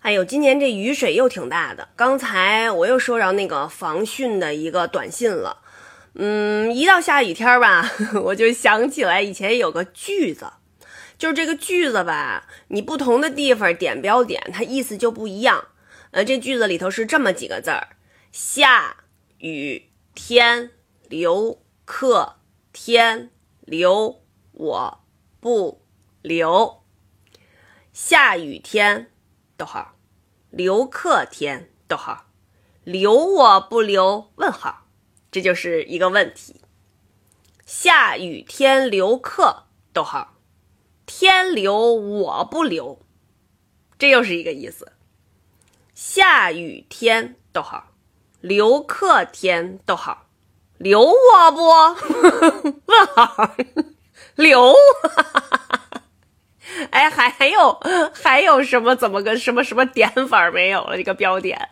哎呦，今年这雨水又挺大的。刚才我又收着那个防汛的一个短信了。嗯，一到下雨天吧，我就想起来以前有个句子，就是这个句子吧，你不同的地方点标点，它意思就不一样。呃，这句子里头是这么几个字儿：下雨天留客天留我不留。下雨天，逗号，留客天，逗号，留我不留？问号，这就是一个问题。下雨天留客，逗号，天留我不留？这又是一个意思。下雨天，逗号，留客天，逗号，留我不？问号，留？还有还有什么？怎么个什么什么点法没有了？这个标点。